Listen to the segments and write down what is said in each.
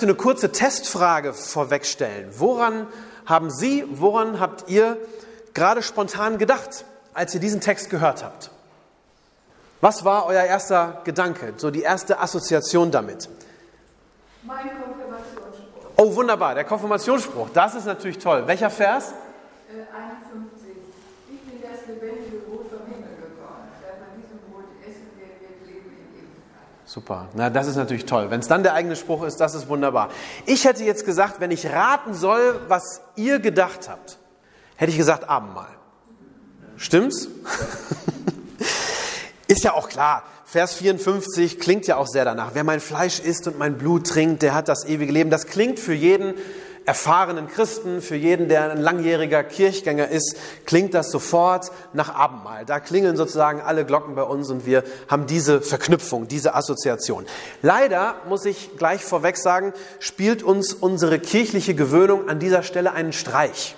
Möchte eine kurze Testfrage vorwegstellen. Woran haben Sie, woran habt ihr gerade spontan gedacht, als ihr diesen Text gehört habt? Was war euer erster Gedanke, so die erste Assoziation damit? Mein Konfirmationsspruch, Oh, wunderbar, der Konfirmationsspruch, das ist natürlich toll. Welcher Vers? äh, 51. Ich bin das lebendige Brot vom Himmel gekommen. Wer von diesem Brot essen wird, wird leben in Ewigkeit. Super, na das ist natürlich toll. Wenn es dann der eigene Spruch ist, das ist wunderbar. Ich hätte jetzt gesagt, wenn ich raten soll, was ihr gedacht habt, hätte ich gesagt Abendmahl. Stimmt's? ist ja auch klar. Vers 54 klingt ja auch sehr danach. Wer mein Fleisch isst und mein Blut trinkt, der hat das ewige Leben. Das klingt für jeden erfahrenen Christen, für jeden, der ein langjähriger Kirchgänger ist, klingt das sofort nach Abendmahl. Da klingeln sozusagen alle Glocken bei uns und wir haben diese Verknüpfung, diese Assoziation. Leider, muss ich gleich vorweg sagen, spielt uns unsere kirchliche Gewöhnung an dieser Stelle einen Streich.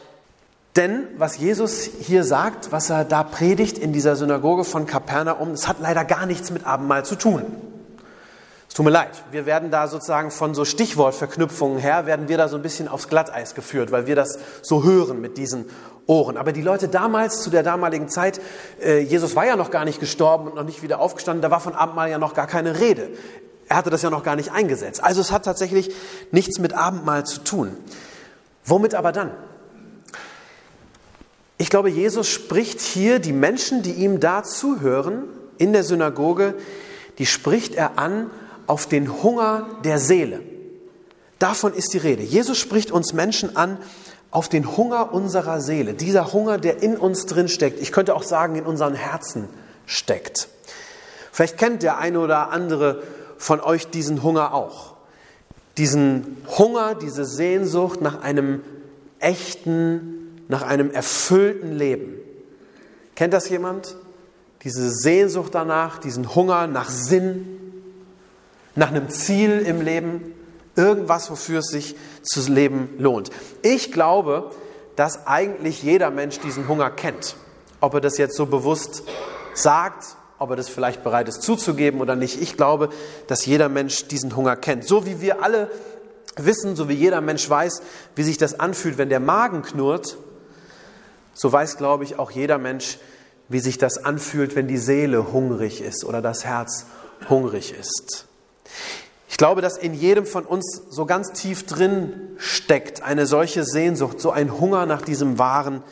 Denn was Jesus hier sagt, was er da predigt in dieser Synagoge von Kapernaum, es hat leider gar nichts mit Abendmahl zu tun. Es tut mir leid, wir werden da sozusagen von so Stichwortverknüpfungen her, werden wir da so ein bisschen aufs Glatteis geführt, weil wir das so hören mit diesen Ohren. Aber die Leute damals, zu der damaligen Zeit, äh, Jesus war ja noch gar nicht gestorben und noch nicht wieder aufgestanden, da war von Abendmahl ja noch gar keine Rede. Er hatte das ja noch gar nicht eingesetzt. Also es hat tatsächlich nichts mit Abendmahl zu tun. Womit aber dann? Ich glaube, Jesus spricht hier die Menschen, die ihm da zuhören in der Synagoge, die spricht er an auf den Hunger der Seele. Davon ist die Rede. Jesus spricht uns Menschen an auf den Hunger unserer Seele. Dieser Hunger, der in uns drin steckt. Ich könnte auch sagen, in unseren Herzen steckt. Vielleicht kennt der eine oder andere von euch diesen Hunger auch. Diesen Hunger, diese Sehnsucht nach einem echten, nach einem erfüllten Leben. Kennt das jemand? Diese Sehnsucht danach, diesen Hunger nach Sinn, nach einem Ziel im Leben, irgendwas, wofür es sich zu leben lohnt. Ich glaube, dass eigentlich jeder Mensch diesen Hunger kennt. Ob er das jetzt so bewusst sagt, ob er das vielleicht bereit ist zuzugeben oder nicht. Ich glaube, dass jeder Mensch diesen Hunger kennt. So wie wir alle wissen, so wie jeder Mensch weiß, wie sich das anfühlt, wenn der Magen knurrt, so weiß, glaube ich, auch jeder Mensch, wie sich das anfühlt, wenn die Seele hungrig ist oder das Herz hungrig ist. Ich glaube, dass in jedem von uns so ganz tief drin steckt eine solche Sehnsucht, so ein Hunger nach diesem wahren,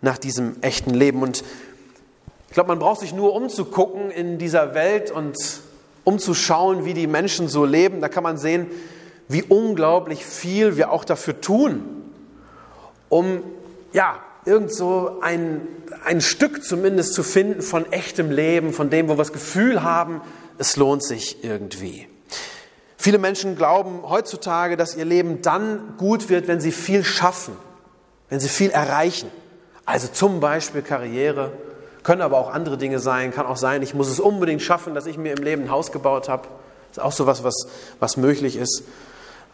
nach diesem echten Leben. Und ich glaube, man braucht sich nur umzugucken in dieser Welt und umzuschauen, wie die Menschen so leben. Da kann man sehen, wie unglaublich viel wir auch dafür tun, um ja, irgend so ein, ein Stück zumindest zu finden von echtem Leben, von dem, wo wir das Gefühl haben, es lohnt sich irgendwie. Viele Menschen glauben heutzutage, dass ihr Leben dann gut wird, wenn sie viel schaffen, wenn sie viel erreichen. Also zum Beispiel Karriere, können aber auch andere Dinge sein. Kann auch sein, ich muss es unbedingt schaffen, dass ich mir im Leben ein Haus gebaut habe. Ist auch so was, was, was möglich ist.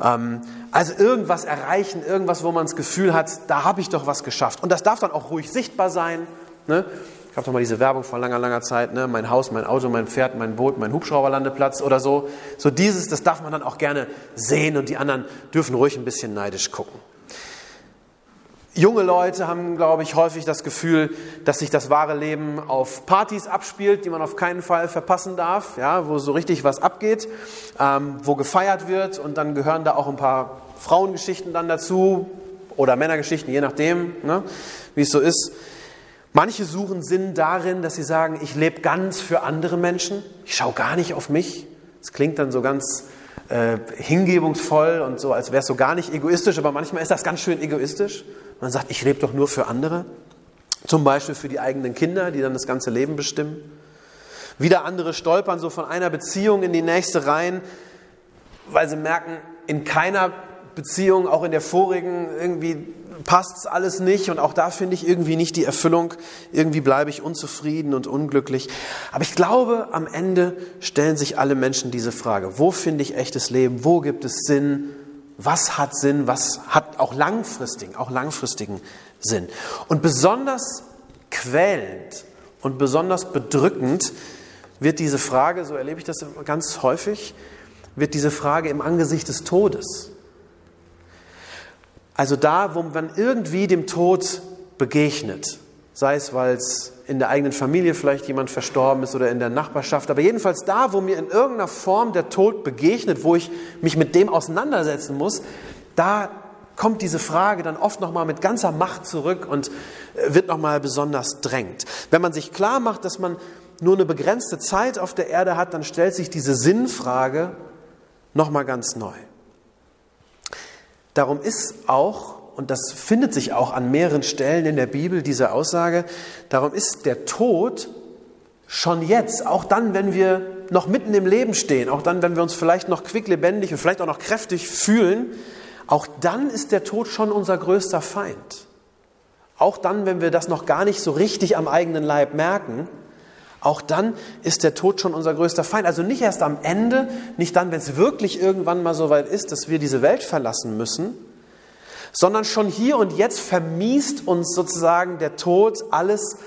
Ähm, also irgendwas erreichen, irgendwas, wo man das Gefühl hat, da habe ich doch was geschafft. Und das darf dann auch ruhig sichtbar sein. Ne? Ich habe doch mal diese Werbung vor langer, langer Zeit, ne? mein Haus, mein Auto, mein Pferd, mein Boot, mein Hubschrauberlandeplatz oder so. So dieses, das darf man dann auch gerne sehen und die anderen dürfen ruhig ein bisschen neidisch gucken. Junge Leute haben, glaube ich, häufig das Gefühl, dass sich das wahre Leben auf Partys abspielt, die man auf keinen Fall verpassen darf, ja, wo so richtig was abgeht, ähm, wo gefeiert wird und dann gehören da auch ein paar Frauengeschichten dann dazu oder Männergeschichten, je nachdem, ne, wie es so ist. Manche suchen Sinn darin, dass sie sagen, ich lebe ganz für andere Menschen, ich schaue gar nicht auf mich. Das klingt dann so ganz äh, hingebungsvoll und so, als wäre es so gar nicht egoistisch, aber manchmal ist das ganz schön egoistisch. Man sagt, ich lebe doch nur für andere. Zum Beispiel für die eigenen Kinder, die dann das ganze Leben bestimmen. Wieder andere stolpern so von einer Beziehung in die nächste rein, weil sie merken, in keiner Beziehung, auch in der vorigen, irgendwie passt alles nicht und auch da finde ich irgendwie nicht die Erfüllung. Irgendwie bleibe ich unzufrieden und unglücklich. Aber ich glaube, am Ende stellen sich alle Menschen diese Frage. Wo finde ich echtes Leben? Wo gibt es Sinn? Was hat Sinn? Was hat auch langfristigen, auch langfristigen Sinn? Und besonders quälend und besonders bedrückend wird diese Frage, so erlebe ich das ganz häufig, wird diese Frage im Angesicht des Todes. Also da, wo man irgendwie dem Tod begegnet, sei es, weil es in der eigenen Familie vielleicht jemand verstorben ist oder in der Nachbarschaft, aber jedenfalls da, wo mir in irgendeiner Form der Tod begegnet, wo ich mich mit dem auseinandersetzen muss, da kommt diese Frage dann oft nochmal mit ganzer Macht zurück und äh, wird nochmal besonders drängt. Wenn man sich klar macht, dass man nur eine begrenzte Zeit auf der Erde hat, dann stellt sich diese Sinnfrage nochmal ganz neu. Darum ist auch, und das findet sich auch an mehreren Stellen in der Bibel, diese Aussage, darum ist der Tod schon jetzt, auch dann, wenn wir noch mitten im Leben stehen, auch dann, wenn wir uns vielleicht noch quicklebendig und vielleicht auch noch kräftig fühlen, auch dann ist der Tod schon unser größter Feind. Auch dann, wenn wir das noch gar nicht so richtig am eigenen Leib merken, auch dann ist der Tod schon unser größter Feind. Also nicht erst am Ende, nicht dann, wenn es wirklich irgendwann mal so weit ist, dass wir diese Welt verlassen müssen, sondern schon hier und jetzt vermiest uns sozusagen der Tod alles,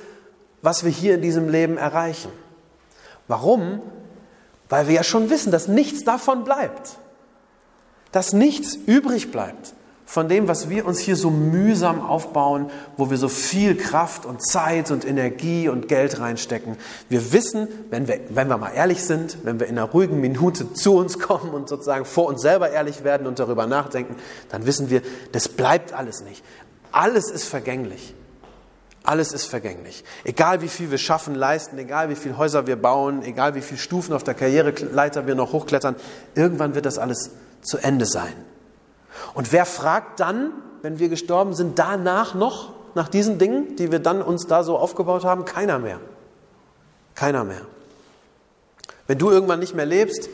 was wir hier in diesem Leben erreichen. Warum? Weil wir ja schon wissen, dass nichts davon bleibt. Dass nichts übrig bleibt von dem, was wir uns hier so mühsam aufbauen, wo wir so viel Kraft und Zeit und Energie und Geld reinstecken. Wir wissen, wenn wir, wenn wir mal ehrlich sind, wenn wir in einer ruhigen Minute zu uns kommen und sozusagen vor uns selber ehrlich werden und darüber nachdenken, dann wissen wir, das bleibt alles nicht. Alles ist vergänglich. Alles ist vergänglich. Egal wie viel wir schaffen, leisten, egal wie viele Häuser wir bauen, egal wie viele Stufen auf der Karriereleiter wir noch hochklettern, irgendwann wird das alles zu Ende sein. Und wer fragt dann, wenn wir gestorben sind, danach noch, nach diesen Dingen, die wir dann uns da so aufgebaut haben? Keiner mehr. Keiner mehr. Wenn du irgendwann nicht mehr lebst,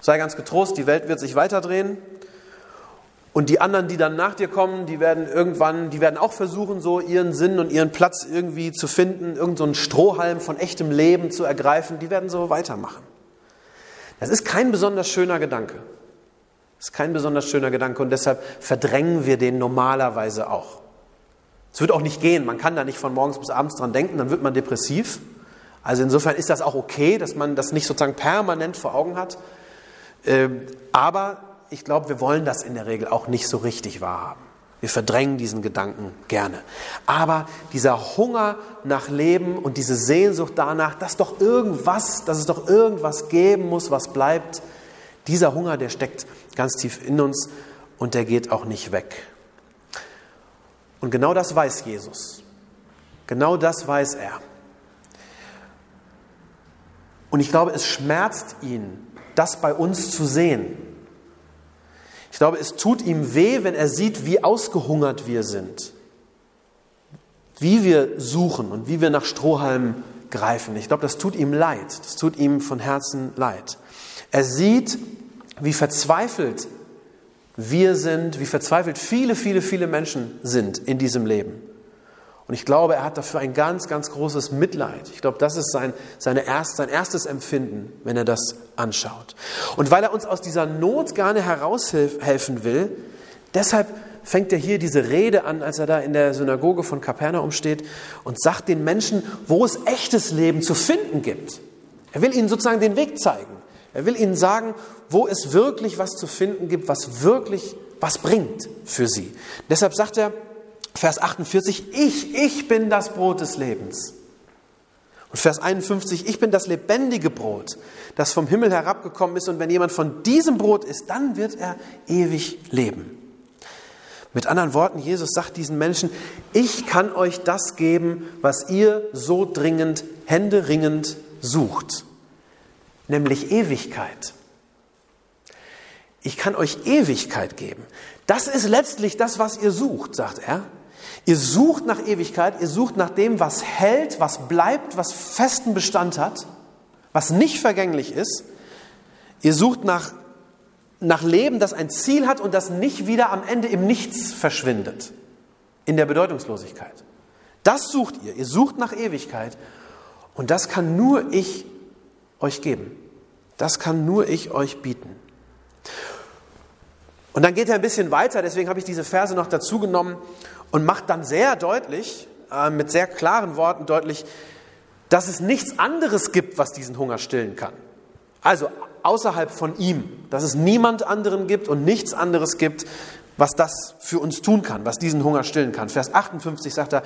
sei ganz getrost, die Welt wird sich weiterdrehen. Und die anderen, die dann nach dir kommen, die werden irgendwann, die werden auch versuchen, so ihren Sinn und ihren Platz irgendwie zu finden, irgendeinen so Strohhalm von echtem Leben zu ergreifen. Die werden so weitermachen. Das ist kein besonders schöner Gedanke. Das ist kein besonders schöner Gedanke und deshalb verdrängen wir den normalerweise auch. Es wird auch nicht gehen, man kann da nicht von morgens bis abends dran denken, dann wird man depressiv. Also insofern ist das auch okay, dass man das nicht sozusagen permanent vor Augen hat. Ähm, aber ich glaube, wir wollen das in der Regel auch nicht so richtig wahrhaben. Wir verdrängen diesen Gedanken gerne. Aber dieser Hunger nach Leben und diese Sehnsucht danach, dass doch irgendwas, dass es doch irgendwas geben muss, was bleibt, dieser Hunger, der steckt ganz tief in uns und der geht auch nicht weg. Und genau das weiß Jesus. Genau das weiß er. Und ich glaube, es schmerzt ihn, das bei uns zu sehen. Ich glaube, es tut ihm weh, wenn er sieht, wie ausgehungert wir sind, wie wir suchen und wie wir nach Strohhalmen greifen. Ich glaube, das tut ihm leid, das tut ihm von Herzen leid. Er sieht, wie verzweifelt wir sind, wie verzweifelt viele, viele, viele Menschen sind in diesem Leben. Und ich glaube, er hat dafür ein ganz, ganz großes Mitleid. Ich glaube, das ist sein, seine erst, sein erstes Empfinden, wenn er das anschaut. Und weil er uns aus dieser Not gerne heraushelfen will, deshalb fängt er hier diese Rede an, als er da in der Synagoge von Kapernaum steht und sagt den Menschen, wo es echtes Leben zu finden gibt. Er will ihnen sozusagen den Weg zeigen. Er will ihnen sagen, wo es wirklich was zu finden gibt, was wirklich was bringt für sie. Deshalb sagt er, Vers 48, ich, ich bin das Brot des Lebens. Und Vers 51, ich bin das lebendige Brot, das vom Himmel herabgekommen ist. Und wenn jemand von diesem Brot isst, dann wird er ewig leben. Mit anderen Worten, Jesus sagt diesen Menschen, ich kann euch das geben, was ihr so dringend, händeringend sucht nämlich Ewigkeit. Ich kann euch Ewigkeit geben. Das ist letztlich das, was ihr sucht, sagt er. Ihr sucht nach Ewigkeit, ihr sucht nach dem, was hält, was bleibt, was festen Bestand hat, was nicht vergänglich ist. Ihr sucht nach nach Leben, das ein Ziel hat und das nicht wieder am Ende im Nichts verschwindet, in der Bedeutungslosigkeit. Das sucht ihr. Ihr sucht nach Ewigkeit. Und das kann nur ich euch geben. Das kann nur ich euch bieten. Und dann geht er ein bisschen weiter, deswegen habe ich diese Verse noch dazu genommen und macht dann sehr deutlich, äh, mit sehr klaren Worten deutlich, dass es nichts anderes gibt, was diesen Hunger stillen kann. Also außerhalb von ihm, dass es niemand anderen gibt und nichts anderes gibt, was das für uns tun kann, was diesen Hunger stillen kann. Vers 58 sagt er,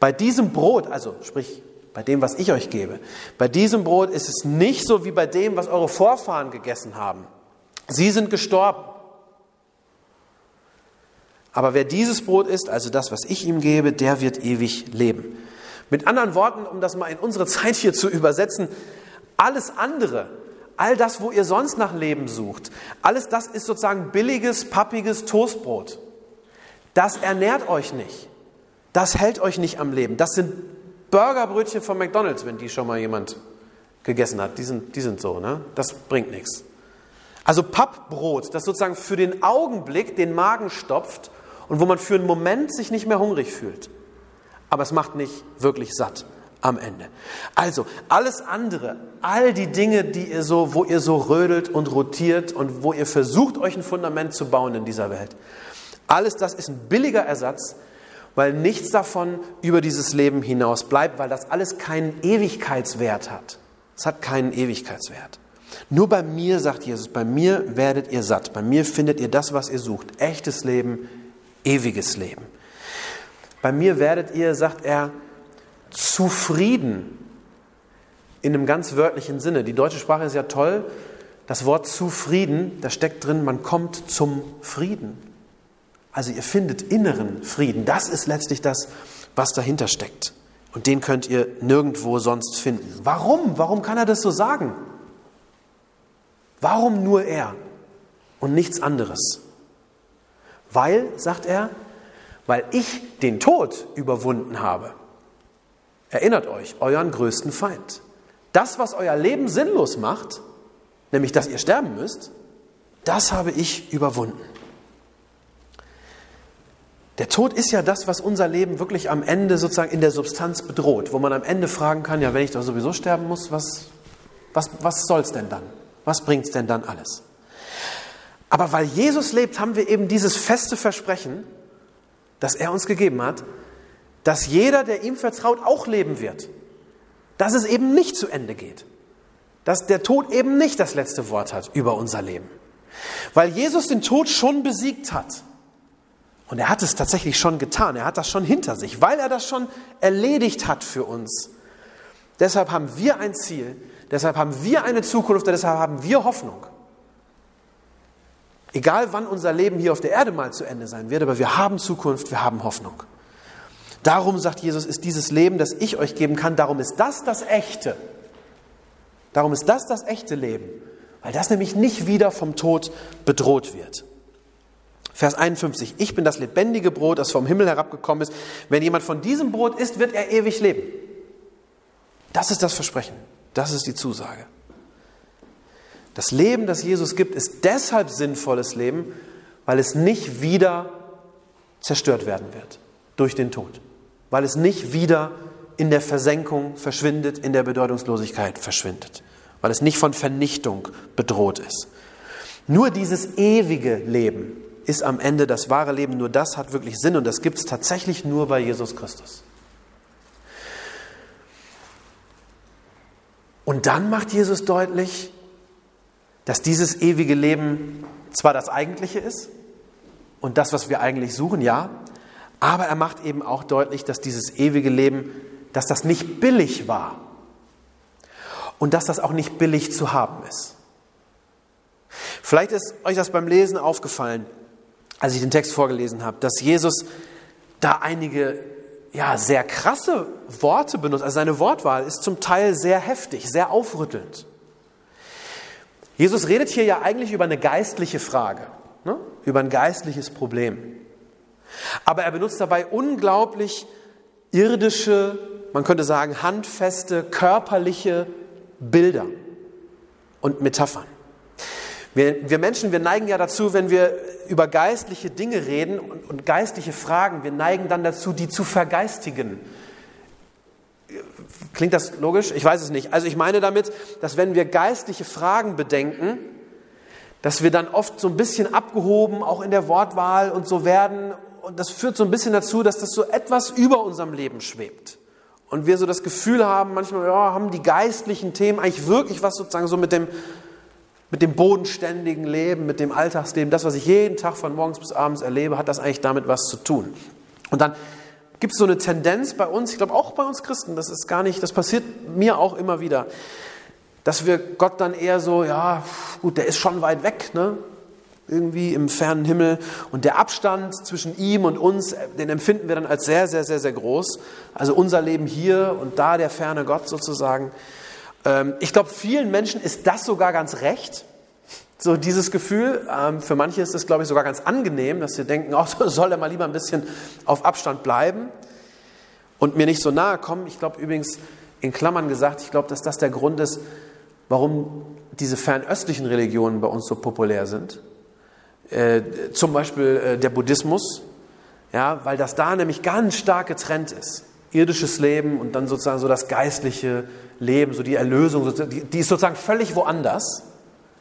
bei diesem Brot, also sprich bei dem, was ich euch gebe, bei diesem Brot ist es nicht so wie bei dem, was eure Vorfahren gegessen haben. Sie sind gestorben. Aber wer dieses Brot isst, also das, was ich ihm gebe, der wird ewig leben. Mit anderen Worten, um das mal in unsere Zeit hier zu übersetzen, alles andere, all das, wo ihr sonst nach Leben sucht, alles das ist sozusagen billiges, pappiges Toastbrot. Das ernährt euch nicht. Das hält euch nicht am Leben. Das sind Burgerbrötchen von McDonald's, wenn die schon mal jemand gegessen hat. Die sind, die sind so, ne? Das bringt nichts. Also Pappbrot, das sozusagen für den Augenblick den Magen stopft und wo man für einen Moment sich nicht mehr hungrig fühlt. Aber es macht nicht wirklich satt am Ende. Also alles andere, all die Dinge, die ihr so, wo ihr so rödelt und rotiert und wo ihr versucht, euch ein Fundament zu bauen in dieser Welt, alles das ist ein billiger Ersatz weil nichts davon über dieses Leben hinaus bleibt, weil das alles keinen Ewigkeitswert hat. Es hat keinen Ewigkeitswert. Nur bei mir, sagt Jesus, bei mir werdet ihr satt, bei mir findet ihr das, was ihr sucht. Echtes Leben, ewiges Leben. Bei mir werdet ihr, sagt er, zufrieden in einem ganz wörtlichen Sinne. Die deutsche Sprache ist ja toll. Das Wort zufrieden, da steckt drin, man kommt zum Frieden. Also ihr findet inneren Frieden. Das ist letztlich das, was dahinter steckt. Und den könnt ihr nirgendwo sonst finden. Warum? Warum kann er das so sagen? Warum nur er und nichts anderes? Weil, sagt er, weil ich den Tod überwunden habe. Erinnert euch, euren größten Feind. Das, was euer Leben sinnlos macht, nämlich dass ihr sterben müsst, das habe ich überwunden. Der Tod ist ja das, was unser Leben wirklich am Ende sozusagen in der Substanz bedroht, wo man am Ende fragen kann, ja, wenn ich doch sowieso sterben muss, was, was, was soll es denn dann? Was bringt es denn dann alles? Aber weil Jesus lebt, haben wir eben dieses feste Versprechen, das er uns gegeben hat, dass jeder, der ihm vertraut, auch leben wird. Dass es eben nicht zu Ende geht. Dass der Tod eben nicht das letzte Wort hat über unser Leben. Weil Jesus den Tod schon besiegt hat. Und er hat es tatsächlich schon getan, er hat das schon hinter sich, weil er das schon erledigt hat für uns. Deshalb haben wir ein Ziel, deshalb haben wir eine Zukunft, deshalb haben wir Hoffnung. Egal wann unser Leben hier auf der Erde mal zu Ende sein wird, aber wir haben Zukunft, wir haben Hoffnung. Darum, sagt Jesus, ist dieses Leben, das ich euch geben kann, darum ist das das echte. Darum ist das das echte Leben, weil das nämlich nicht wieder vom Tod bedroht wird. Vers 51, ich bin das lebendige Brot, das vom Himmel herabgekommen ist. Wenn jemand von diesem Brot isst, wird er ewig leben. Das ist das Versprechen, das ist die Zusage. Das Leben, das Jesus gibt, ist deshalb sinnvolles Leben, weil es nicht wieder zerstört werden wird durch den Tod, weil es nicht wieder in der Versenkung verschwindet, in der Bedeutungslosigkeit verschwindet, weil es nicht von Vernichtung bedroht ist. Nur dieses ewige Leben ist am Ende das wahre Leben. Nur das hat wirklich Sinn und das gibt es tatsächlich nur bei Jesus Christus. Und dann macht Jesus deutlich, dass dieses ewige Leben zwar das eigentliche ist und das, was wir eigentlich suchen, ja, aber er macht eben auch deutlich, dass dieses ewige Leben, dass das nicht billig war und dass das auch nicht billig zu haben ist. Vielleicht ist euch das beim Lesen aufgefallen als ich den Text vorgelesen habe, dass Jesus da einige ja, sehr krasse Worte benutzt. Also seine Wortwahl ist zum Teil sehr heftig, sehr aufrüttelnd. Jesus redet hier ja eigentlich über eine geistliche Frage, ne? über ein geistliches Problem. Aber er benutzt dabei unglaublich irdische, man könnte sagen handfeste, körperliche Bilder und Metaphern. Wir, wir Menschen, wir neigen ja dazu, wenn wir über geistliche Dinge reden und, und geistliche Fragen, wir neigen dann dazu, die zu vergeistigen. Klingt das logisch? Ich weiß es nicht. Also ich meine damit, dass wenn wir geistliche Fragen bedenken, dass wir dann oft so ein bisschen abgehoben, auch in der Wortwahl und so werden. Und das führt so ein bisschen dazu, dass das so etwas über unserem Leben schwebt. Und wir so das Gefühl haben, manchmal ja, haben die geistlichen Themen eigentlich wirklich was sozusagen so mit dem, mit dem bodenständigen Leben, mit dem Alltagsleben, das, was ich jeden Tag von morgens bis abends erlebe, hat das eigentlich damit was zu tun. Und dann gibt es so eine Tendenz bei uns, ich glaube auch bei uns Christen, das ist gar nicht, das passiert mir auch immer wieder, dass wir Gott dann eher so, ja, gut, der ist schon weit weg, ne? irgendwie im fernen Himmel. Und der Abstand zwischen ihm und uns, den empfinden wir dann als sehr, sehr, sehr, sehr groß. Also unser Leben hier und da der ferne Gott sozusagen. Ähm, ich glaube, vielen Menschen ist das sogar ganz recht. So dieses Gefühl, ähm, für manche ist es, glaube ich, sogar ganz angenehm, dass sie denken, oh, soll er mal lieber ein bisschen auf Abstand bleiben und mir nicht so nahe kommen. Ich glaube übrigens, in Klammern gesagt, ich glaube, dass das der Grund ist, warum diese fernöstlichen Religionen bei uns so populär sind. Äh, zum Beispiel äh, der Buddhismus, ja, weil das da nämlich ganz stark getrennt ist. Irdisches Leben und dann sozusagen so das geistliche Leben, so die Erlösung, die, ist sozusagen völlig woanders.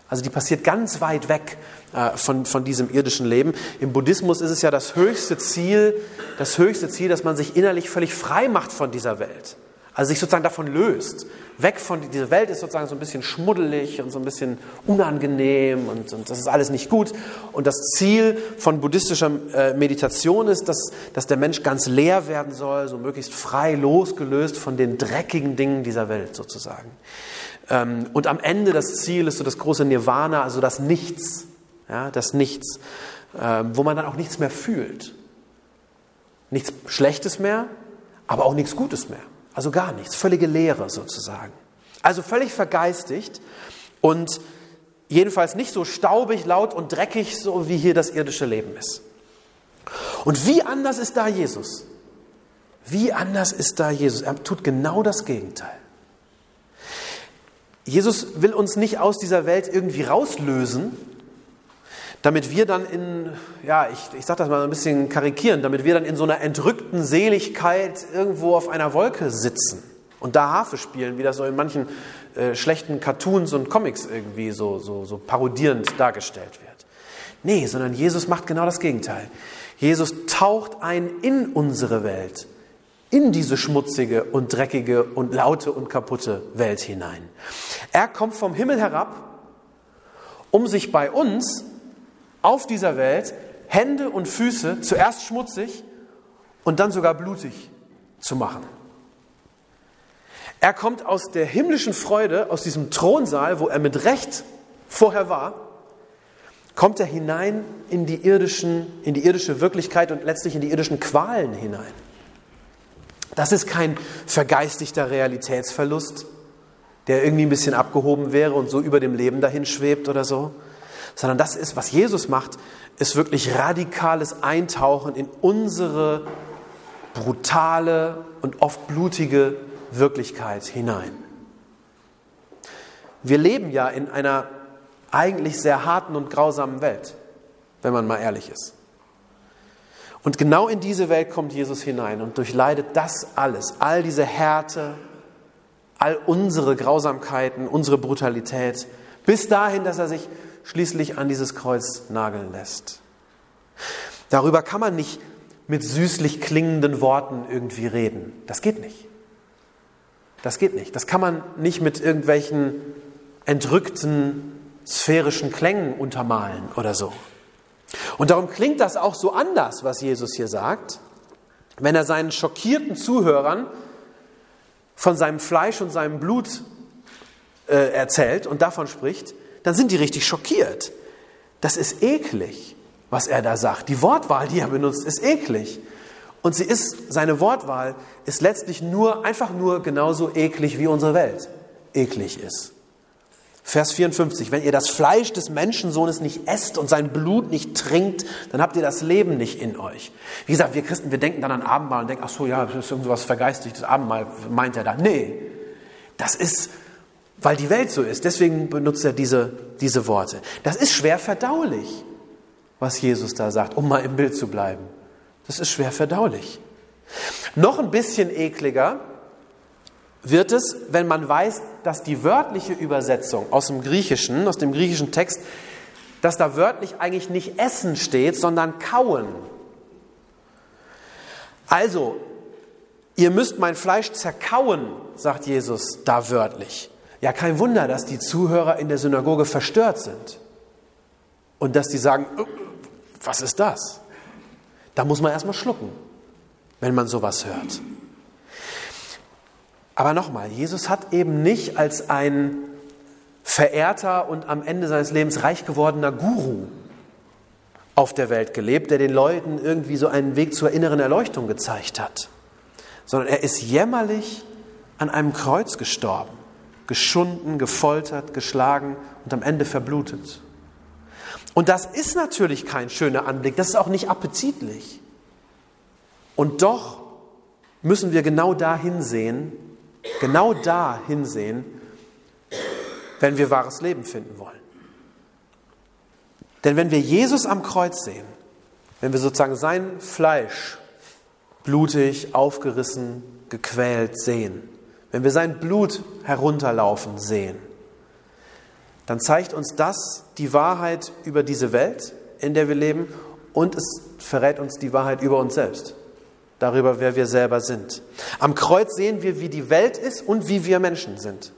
Also die passiert ganz weit weg äh, von, von diesem irdischen Leben. Im Buddhismus ist es ja das höchste Ziel, das höchste Ziel, dass man sich innerlich völlig frei macht von dieser Welt. Also sich sozusagen davon löst. Weg von, dieser Welt ist sozusagen so ein bisschen schmuddelig und so ein bisschen unangenehm und, und das ist alles nicht gut. Und das Ziel von buddhistischer äh, Meditation ist, dass, dass der Mensch ganz leer werden soll, so möglichst frei losgelöst von den dreckigen Dingen dieser Welt sozusagen. Ähm, und am Ende das Ziel ist so das große Nirvana, also das Nichts, ja, das Nichts, ähm, wo man dann auch nichts mehr fühlt. Nichts Schlechtes mehr, aber auch nichts Gutes mehr. Also gar nichts, völlige Leere sozusagen. Also völlig vergeistigt und jedenfalls nicht so staubig, laut und dreckig, so wie hier das irdische Leben ist. Und wie anders ist da Jesus? Wie anders ist da Jesus? Er tut genau das Gegenteil. Jesus will uns nicht aus dieser Welt irgendwie rauslösen, damit wir dann in, ja, ich, ich sage das mal ein bisschen karikieren, damit wir dann in so einer entrückten Seligkeit irgendwo auf einer Wolke sitzen und da Harfe spielen, wie das so in manchen äh, schlechten Cartoons und Comics irgendwie so, so, so parodierend dargestellt wird. Nee, sondern Jesus macht genau das Gegenteil. Jesus taucht ein in unsere Welt, in diese schmutzige und dreckige und laute und kaputte Welt hinein. Er kommt vom Himmel herab, um sich bei uns auf dieser Welt Hände und Füße zuerst schmutzig und dann sogar blutig zu machen. Er kommt aus der himmlischen Freude, aus diesem Thronsaal, wo er mit Recht vorher war, kommt er hinein in die, irdischen, in die irdische Wirklichkeit und letztlich in die irdischen Qualen hinein. Das ist kein vergeistigter Realitätsverlust, der irgendwie ein bisschen abgehoben wäre und so über dem Leben dahin schwebt oder so, sondern das ist, was Jesus macht, ist wirklich radikales Eintauchen in unsere brutale und oft blutige Wirklichkeit hinein. Wir leben ja in einer eigentlich sehr harten und grausamen Welt, wenn man mal ehrlich ist. Und genau in diese Welt kommt Jesus hinein und durchleidet das alles, all diese Härte, all unsere Grausamkeiten, unsere Brutalität, bis dahin, dass er sich schließlich an dieses Kreuz nageln lässt. Darüber kann man nicht mit süßlich klingenden Worten irgendwie reden. Das geht nicht. Das geht nicht. Das kann man nicht mit irgendwelchen entrückten sphärischen Klängen untermalen oder so. Und darum klingt das auch so anders, was Jesus hier sagt, wenn er seinen schockierten Zuhörern von seinem Fleisch und seinem Blut äh, erzählt und davon spricht, dann sind die richtig schockiert. Das ist eklig, was er da sagt. Die Wortwahl, die er benutzt, ist eklig. Und sie ist, seine Wortwahl ist letztlich nur, einfach nur genauso eklig, wie unsere Welt eklig ist. Vers 54, wenn ihr das Fleisch des Menschensohnes nicht esst und sein Blut nicht trinkt, dann habt ihr das Leben nicht in euch. Wie gesagt, wir Christen, wir denken dann an Abendmahl und denken, ach so, ja, das ist irgendwas vergeistigtes Abendmahl, meint er da. Nee, das ist weil die Welt so ist. Deswegen benutzt er diese, diese Worte. Das ist schwer verdaulich, was Jesus da sagt, um mal im Bild zu bleiben. Das ist schwer verdaulich. Noch ein bisschen ekliger wird es, wenn man weiß, dass die wörtliche Übersetzung aus dem Griechischen, aus dem griechischen Text, dass da wörtlich eigentlich nicht Essen steht, sondern Kauen. Also, ihr müsst mein Fleisch zerkauen, sagt Jesus da wörtlich. Ja, kein Wunder, dass die Zuhörer in der Synagoge verstört sind und dass die sagen, äh, was ist das? Da muss man erstmal schlucken, wenn man sowas hört. Aber nochmal, Jesus hat eben nicht als ein verehrter und am Ende seines Lebens reich gewordener Guru auf der Welt gelebt, der den Leuten irgendwie so einen Weg zur inneren Erleuchtung gezeigt hat, sondern er ist jämmerlich an einem Kreuz gestorben, geschunden, gefoltert, geschlagen und am Ende verblutet. Und das ist natürlich kein schöner Anblick, das ist auch nicht appetitlich. Und doch müssen wir genau da hinsehen, genau da hinsehen, wenn wir wahres Leben finden wollen. Denn wenn wir Jesus am Kreuz sehen, wenn wir sozusagen sein Fleisch blutig, aufgerissen, gequält sehen, wenn wir sein Blut herunterlaufen sehen, dann zeigt uns das die Wahrheit über diese Welt, in der wir leben, und es verrät uns die Wahrheit über uns selbst, darüber, wer wir selber sind. Am Kreuz sehen wir, wie die Welt ist und wie wir Menschen sind.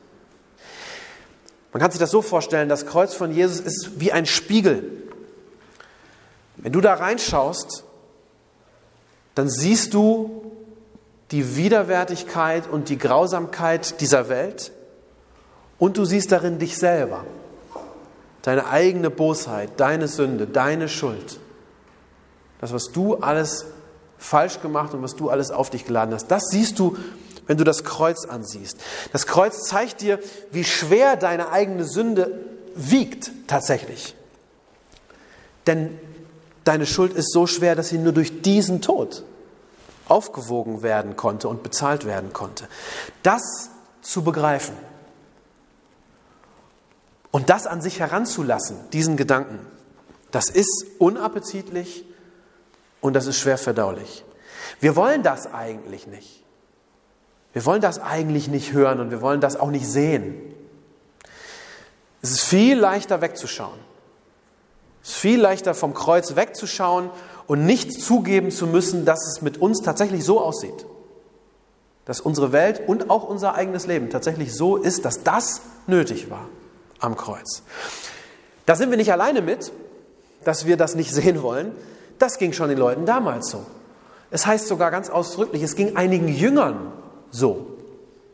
Man kann sich das so vorstellen, das Kreuz von Jesus ist wie ein Spiegel. Wenn du da reinschaust, dann siehst du die Widerwärtigkeit und die Grausamkeit dieser Welt und du siehst darin dich selber, deine eigene Bosheit, deine Sünde, deine Schuld. Das, was du alles falsch gemacht und was du alles auf dich geladen hast, das siehst du wenn du das Kreuz ansiehst. Das Kreuz zeigt dir, wie schwer deine eigene Sünde wiegt tatsächlich. Denn deine Schuld ist so schwer, dass sie nur durch diesen Tod aufgewogen werden konnte und bezahlt werden konnte. Das zu begreifen und das an sich heranzulassen, diesen Gedanken, das ist unappetitlich und das ist schwer verdaulich. Wir wollen das eigentlich nicht. Wir wollen das eigentlich nicht hören und wir wollen das auch nicht sehen. Es ist viel leichter wegzuschauen. Es ist viel leichter vom Kreuz wegzuschauen und nicht zugeben zu müssen, dass es mit uns tatsächlich so aussieht. Dass unsere Welt und auch unser eigenes Leben tatsächlich so ist, dass das nötig war am Kreuz. Da sind wir nicht alleine mit, dass wir das nicht sehen wollen. Das ging schon den Leuten damals so. Es heißt sogar ganz ausdrücklich, es ging einigen Jüngern so.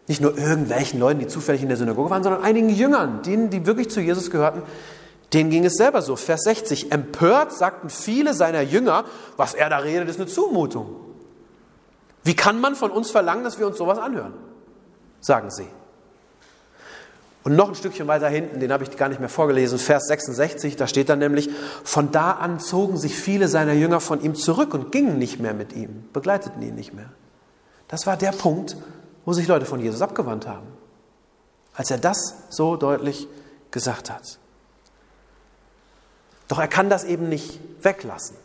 Nicht nur irgendwelchen Leuten, die zufällig in der Synagoge waren, sondern einigen Jüngern, denen, die wirklich zu Jesus gehörten, denen ging es selber so. Vers 60. Empört sagten viele seiner Jünger, was er da redet, ist eine Zumutung. Wie kann man von uns verlangen, dass wir uns sowas anhören? Sagen sie. Und noch ein Stückchen weiter hinten, den habe ich gar nicht mehr vorgelesen, Vers 66, da steht dann nämlich, von da an zogen sich viele seiner Jünger von ihm zurück und gingen nicht mehr mit ihm, begleiteten ihn nicht mehr. Das war der Punkt, wo sich Leute von Jesus abgewandt haben, als er das so deutlich gesagt hat. Doch er kann das eben nicht weglassen.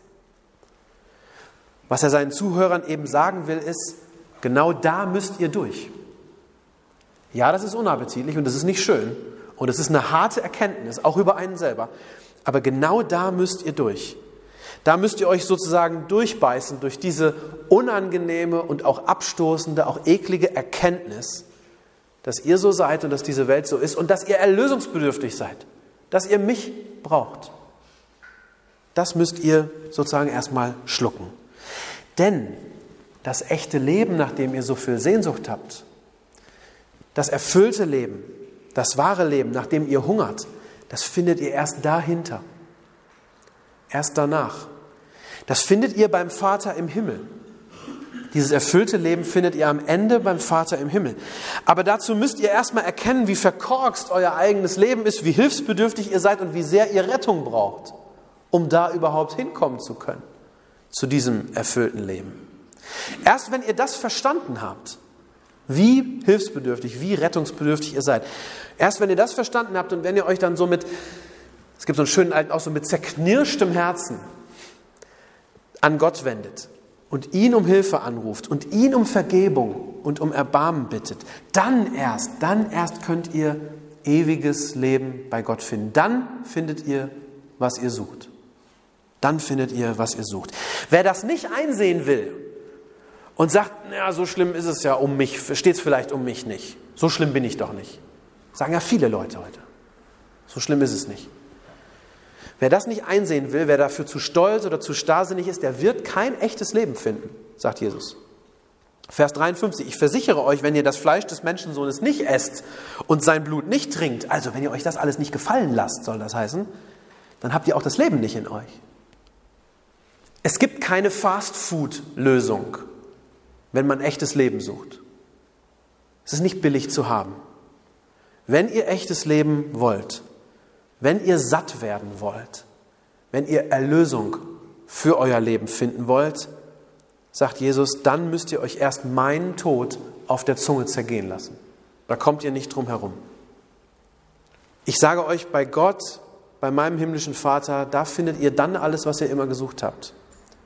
Was er seinen Zuhörern eben sagen will, ist, genau da müsst ihr durch. Ja, das ist unappetitlich und das ist nicht schön und es ist eine harte Erkenntnis, auch über einen selber, aber genau da müsst ihr durch. Da müsst ihr euch sozusagen durchbeißen durch diese unangenehme und auch abstoßende, auch eklige Erkenntnis, dass ihr so seid und dass diese Welt so ist und dass ihr erlösungsbedürftig seid, dass ihr mich braucht. Das müsst ihr sozusagen erstmal schlucken. Denn das echte Leben, nach dem ihr so viel Sehnsucht habt, das erfüllte Leben, das wahre Leben, nach dem ihr hungert, das findet ihr erst dahinter, erst danach. Das findet ihr beim Vater im Himmel. Dieses erfüllte Leben findet ihr am Ende beim Vater im Himmel. Aber dazu müsst ihr erstmal erkennen, wie verkorkst euer eigenes Leben ist, wie hilfsbedürftig ihr seid und wie sehr ihr Rettung braucht, um da überhaupt hinkommen zu können, zu diesem erfüllten Leben. Erst wenn ihr das verstanden habt, Wie hilfsbedürftig, wie rettungsbedürftig ihr seid. Erst wenn ihr das verstanden habt und wenn ihr euch dann so mit, es gibt so einen schönen alten Ausdruck, mit zerknirschtem Herzen an Gott wendet und ihn um Hilfe anruft und ihn um Vergebung und um Erbarmen bittet, dann erst, dann erst könnt ihr ewiges Leben bei Gott finden. Dann findet ihr, was ihr sucht. Dann findet ihr, was ihr sucht. Wer das nicht einsehen will und sagt, ja, so schlimm ist es ja um mich, steht es vielleicht um mich nicht. So schlimm bin ich doch nicht. Sagen ja viele Leute heute. So schlimm ist es nicht. Wer das nicht einsehen will, wer dafür zu stolz oder zu starrsinnig ist, der wird kein echtes Leben finden, sagt Jesus. Vers 53, ich versichere euch, wenn ihr das Fleisch des Menschensohnes nicht esst und sein Blut nicht trinkt, also wenn ihr euch das alles nicht gefallen lasst, soll das heißen, dann habt ihr auch das Leben nicht in euch. Es gibt keine Fast-Food-Lösung, wenn man echtes Leben sucht. Es ist nicht billig zu haben. Wenn ihr echtes Leben wollt, wenn ihr satt werden wollt, wenn ihr Erlösung für euer Leben finden wollt, sagt Jesus, dann müsst ihr euch erst meinen Tod auf der Zunge zergehen lassen. Da kommt ihr nicht drum herum. Ich sage euch, bei Gott, bei meinem himmlischen Vater, da findet ihr dann alles, was ihr immer gesucht habt.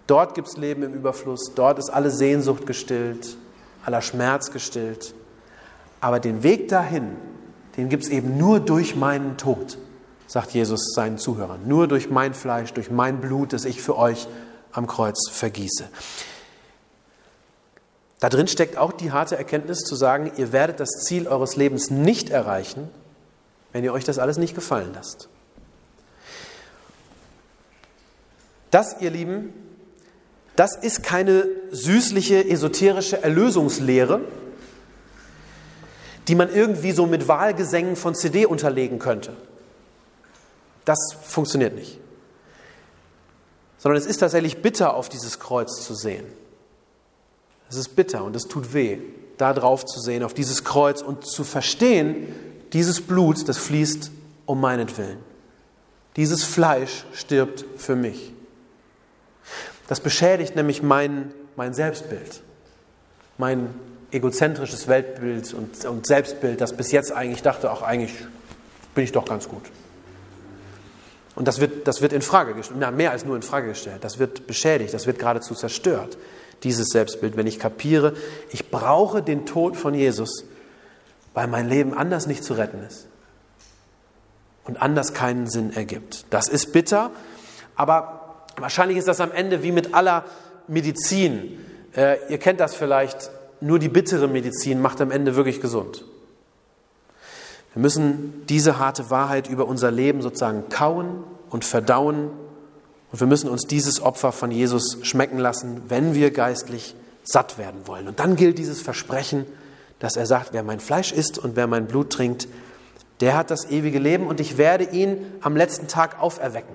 Dort gibt es Leben im Überfluss, dort ist alle Sehnsucht gestillt, aller Schmerz gestillt. Aber den Weg dahin, den gibt es eben nur durch meinen Tod, sagt Jesus seinen Zuhörern. Nur durch mein Fleisch, durch mein Blut, das ich für euch am Kreuz vergieße. Da drin steckt auch die harte Erkenntnis zu sagen, ihr werdet das Ziel eures Lebens nicht erreichen, wenn ihr euch das alles nicht gefallen lasst. Das, ihr Lieben, das ist keine süßliche, esoterische Erlösungslehre, die man irgendwie so mit Wahlgesängen von CD unterlegen könnte. Das funktioniert nicht. Sondern es ist tatsächlich bitter, auf dieses Kreuz zu sehen. Es ist bitter und es tut weh, da drauf zu sehen, auf dieses Kreuz und zu verstehen, dieses Blut, das fließt um meinetwillen. Dieses Fleisch stirbt für mich. Das beschädigt nämlich mein, mein Selbstbild, mein egozentrisches Weltbild und, und Selbstbild, das bis jetzt eigentlich dachte, auch eigentlich bin ich doch ganz gut. Und das wird, das wird in Frage gestellt, na, mehr als nur in Frage gestellt. Das wird beschädigt, das wird geradezu zerstört, dieses Selbstbild, wenn ich kapiere, ich brauche den Tod von Jesus, weil mein Leben anders nicht zu retten ist und anders keinen Sinn ergibt. Das ist bitter, aber Wahrscheinlich ist das am Ende wie mit aller Medizin. Äh, ihr kennt das vielleicht, nur die bittere Medizin macht am Ende wirklich gesund. Wir müssen diese harte Wahrheit über unser Leben sozusagen kauen und verdauen. Und wir müssen uns dieses Opfer von Jesus schmecken lassen, wenn wir geistlich satt werden wollen. Und dann gilt dieses Versprechen, dass er sagt, wer mein Fleisch isst und wer mein Blut trinkt, der hat das ewige Leben und ich werde ihn am letzten Tag auferwecken.